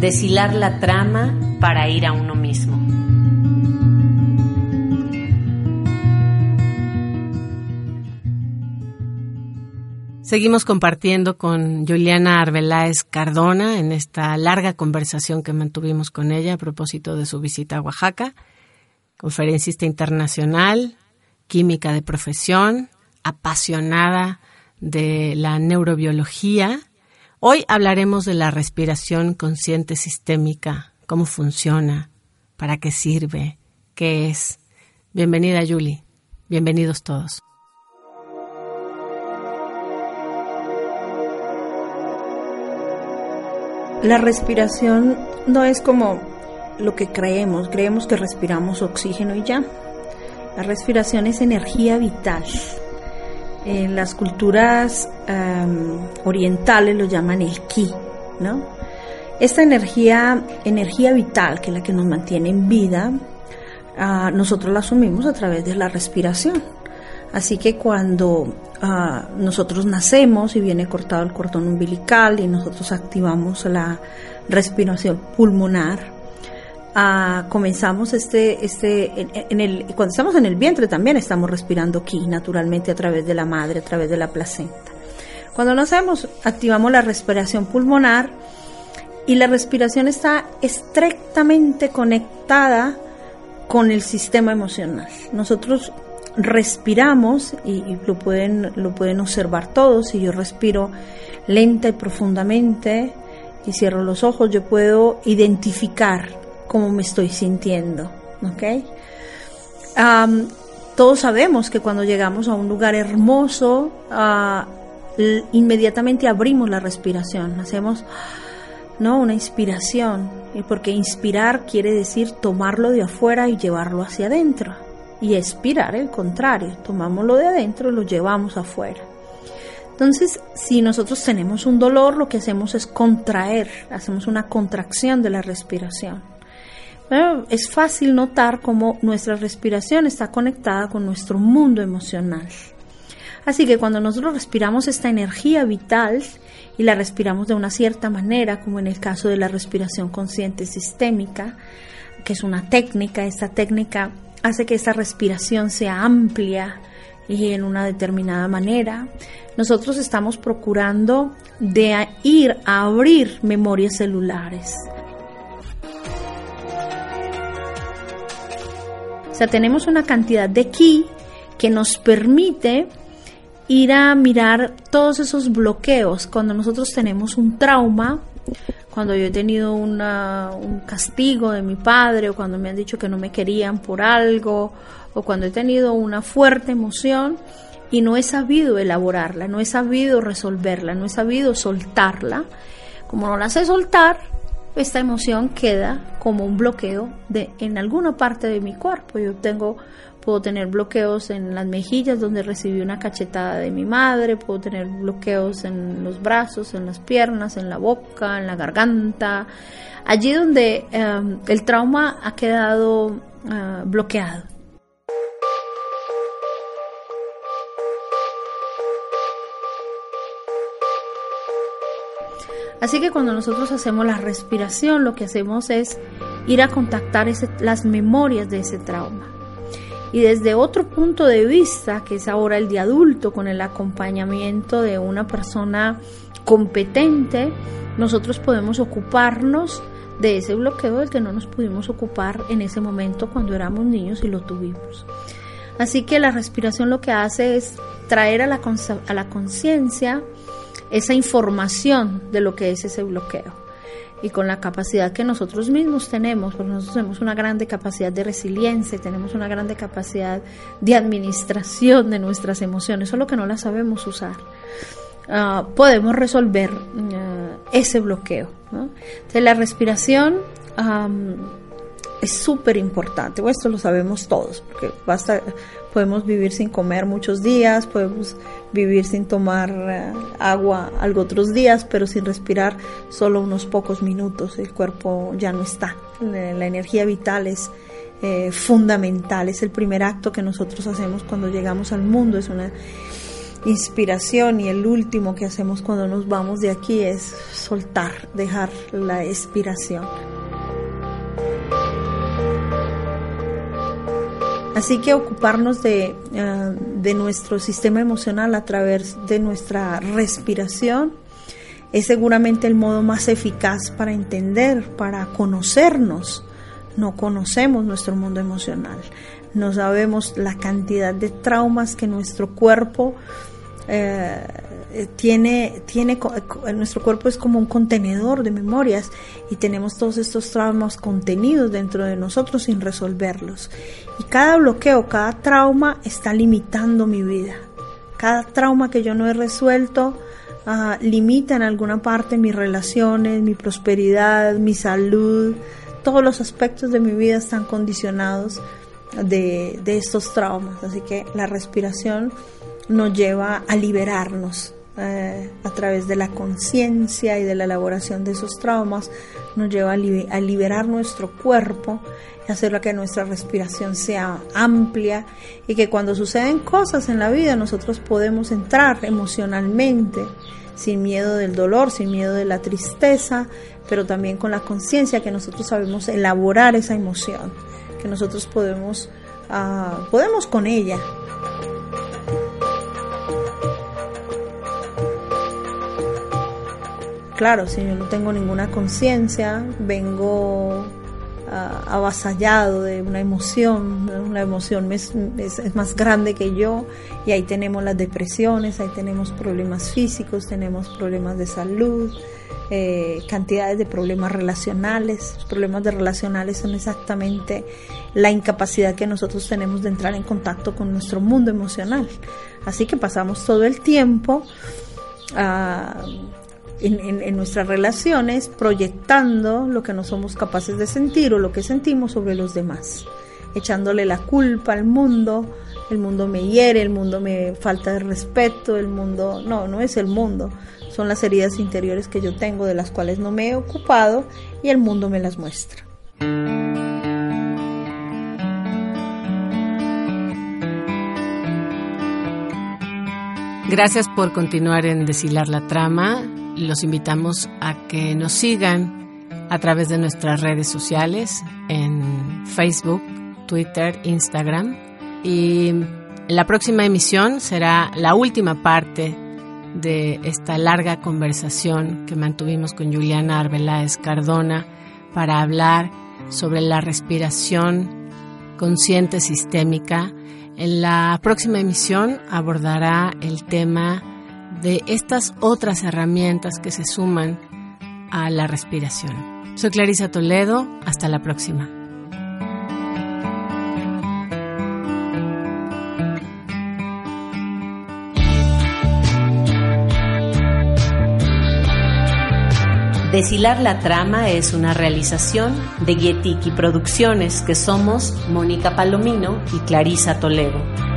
Deshilar la trama para ir a uno mismo. Seguimos compartiendo con Juliana Arbeláez Cardona en esta larga conversación que mantuvimos con ella a propósito de su visita a Oaxaca, conferencista internacional, química de profesión, apasionada de la neurobiología Hoy hablaremos de la respiración consciente sistémica, cómo funciona, para qué sirve, qué es. Bienvenida, Julie. Bienvenidos todos. La respiración no es como lo que creemos. Creemos que respiramos oxígeno y ya. La respiración es energía vital en las culturas orientales lo llaman el ki, ¿no? Esta energía, energía vital, que es la que nos mantiene en vida, ah, nosotros la asumimos a través de la respiración. Así que cuando ah, nosotros nacemos y viene cortado el cordón umbilical y nosotros activamos la respiración pulmonar, comenzamos este, este, en, el, cuando estamos en el vientre también estamos respirando ki naturalmente a través de la madre, a través de la placenta. Cuando nacemos activamos la respiración pulmonar y la respiración está estrictamente conectada con el sistema emocional. Nosotros respiramos y, y, lo pueden lo pueden observar todos si yo respiro lenta y profundamente y cierro los ojos yo puedo identificar cómo me estoy sintiendo. ¿ok? todos sabemos que cuando llegamos a un lugar hermoso, ah, inmediatamente abrimos la respiración, hacemos ¿no? una inspiración, porque inspirar quiere decir tomarlo de afuera y llevarlo hacia adentro. Y expirar, el contrario, tomamos lo de adentro y lo llevamos afuera. Entonces, si nosotros tenemos un dolor, lo que hacemos es contraer, hacemos una contracción de la respiración es fácil notar cómo nuestra respiración está conectada con nuestro mundo emocional. Así que cuando nosotros respiramos esta energía vital y la respiramos de una cierta manera, como en el caso de la respiración consciente sistémica, que es una técnica, esta técnica hace que esta respiración sea amplia y en una determinada manera, nosotros estamos procurando de ir a abrir memorias celulares sea, tenemos una cantidad de ki que nos permite ir a mirar todos esos bloqueos cuando nosotros tenemos un trauma, cuando yo he tenido un castigo de mi padre o cuando me han dicho que no me querían por algo o cuando he tenido una fuerte emoción y no he sabido elaborarla, no he sabido resolverla, no he sabido soltarla. Como no la sé soltar, esta emoción queda como un bloqueo de, en alguna parte de mi cuerpo. Yo tengo, puedo tener bloqueos en las mejillas donde recibí una cachetada de mi madre, puedo tener bloqueos en los brazos, en las piernas, en la boca, en la garganta, allí donde eh, el trauma ha quedado eh, bloqueado. Así que cuando nosotros hacemos la respiración, lo que hacemos es ir a contactar las memorias de ese trauma. Y desde otro punto de vista, que es ahora el de adulto, con el acompañamiento de una persona competente, nosotros podemos ocuparnos de ese bloqueo del que no nos pudimos ocupar en ese momento cuando éramos niños y lo tuvimos. Así que la respiración lo que hace es traer a la, a la conciencia esa información de lo que es ese bloqueo. Y con la capacidad que nosotros mismos tenemos, porque nosotros tenemos una grande capacidad de resiliencia, tenemos una grande capacidad de administración de nuestras emociones, solo que no las sabemos usar. ah, podemos resolver ah, ese bloqueo. Entonces la respiración es súper importante, esto lo sabemos todos, porque basta, podemos vivir sin comer muchos días, podemos vivir sin tomar eh, agua algo otros días, pero sin respirar solo unos pocos minutos, el cuerpo ya no está. La, energía vital es eh, fundamental, es el primer acto que nosotros hacemos cuando llegamos al mundo, es una inspiración y el último que hacemos cuando nos vamos de aquí es soltar, dejar la expiración. Así que ocuparnos de, eh, de, nuestro sistema emocional a través de nuestra respiración es seguramente el modo más eficaz para entender, para conocernos. No conocemos nuestro mundo emocional, no sabemos la cantidad de traumas que nuestro cuerpo eh, tiene, tiene, nuestro cuerpo es como un contenedor de memorias y tenemos todos estos traumas contenidos dentro de nosotros sin resolverlos. Y cada bloqueo, cada trauma está limitando mi vida. Cada trauma que yo no he resuelto ah, limita en alguna parte mis relaciones, mi prosperidad, mi salud. Todos los aspectos de mi vida están condicionados de, de estos traumas. Así que la respiración nos lleva a liberarnos eh, a través de la conciencia y de la elaboración de esos traumas, nos lleva a, liberar nuestro cuerpo y hacer que nuestra respiración sea amplia y que cuando suceden cosas en la vida nosotros podemos entrar emocionalmente sin miedo del dolor, sin miedo de la tristeza, pero también con la conciencia que nosotros sabemos elaborar esa emoción, que nosotros podemos, uh, podemos con ella claro, si yo no tengo ninguna conciencia, vengo ah, avasallado de una emoción, una emoción es, más grande que yo y ahí tenemos las depresiones, ahí tenemos problemas físicos, tenemos problemas de salud, eh, cantidades de problemas relacionales. Los problemas de relacionales son exactamente la incapacidad que nosotros tenemos de entrar en contacto con nuestro mundo emocional. Así que pasamos todo el tiempo uh, en, nuestras relaciones proyectando lo que no somos capaces de sentir o lo que sentimos sobre los demás, echándole la culpa al mundo, el mundo me hiere, el mundo me falta de respeto, el mundo, no, no es el mundo, son las heridas interiores que yo tengo de las cuales no me he ocupado y el mundo me las muestra. Gracias por continuar en Deshilar la Trama los invitamos a que nos sigan a través de nuestras redes sociales en Facebook, Twitter, Instagram. Y la próxima emisión será la última parte de esta larga conversación que mantuvimos con Juliana Arbeláez Cardona para hablar sobre la respiración consciente sistémica. En la próxima emisión abordará el tema de estas otras herramientas que se suman a la respiración. Soy Clarisa Toledo, hasta la próxima. Deshilar la trama es una realización de Yetiki Producciones, que somos Mónica Palomino y Clarisa Toledo.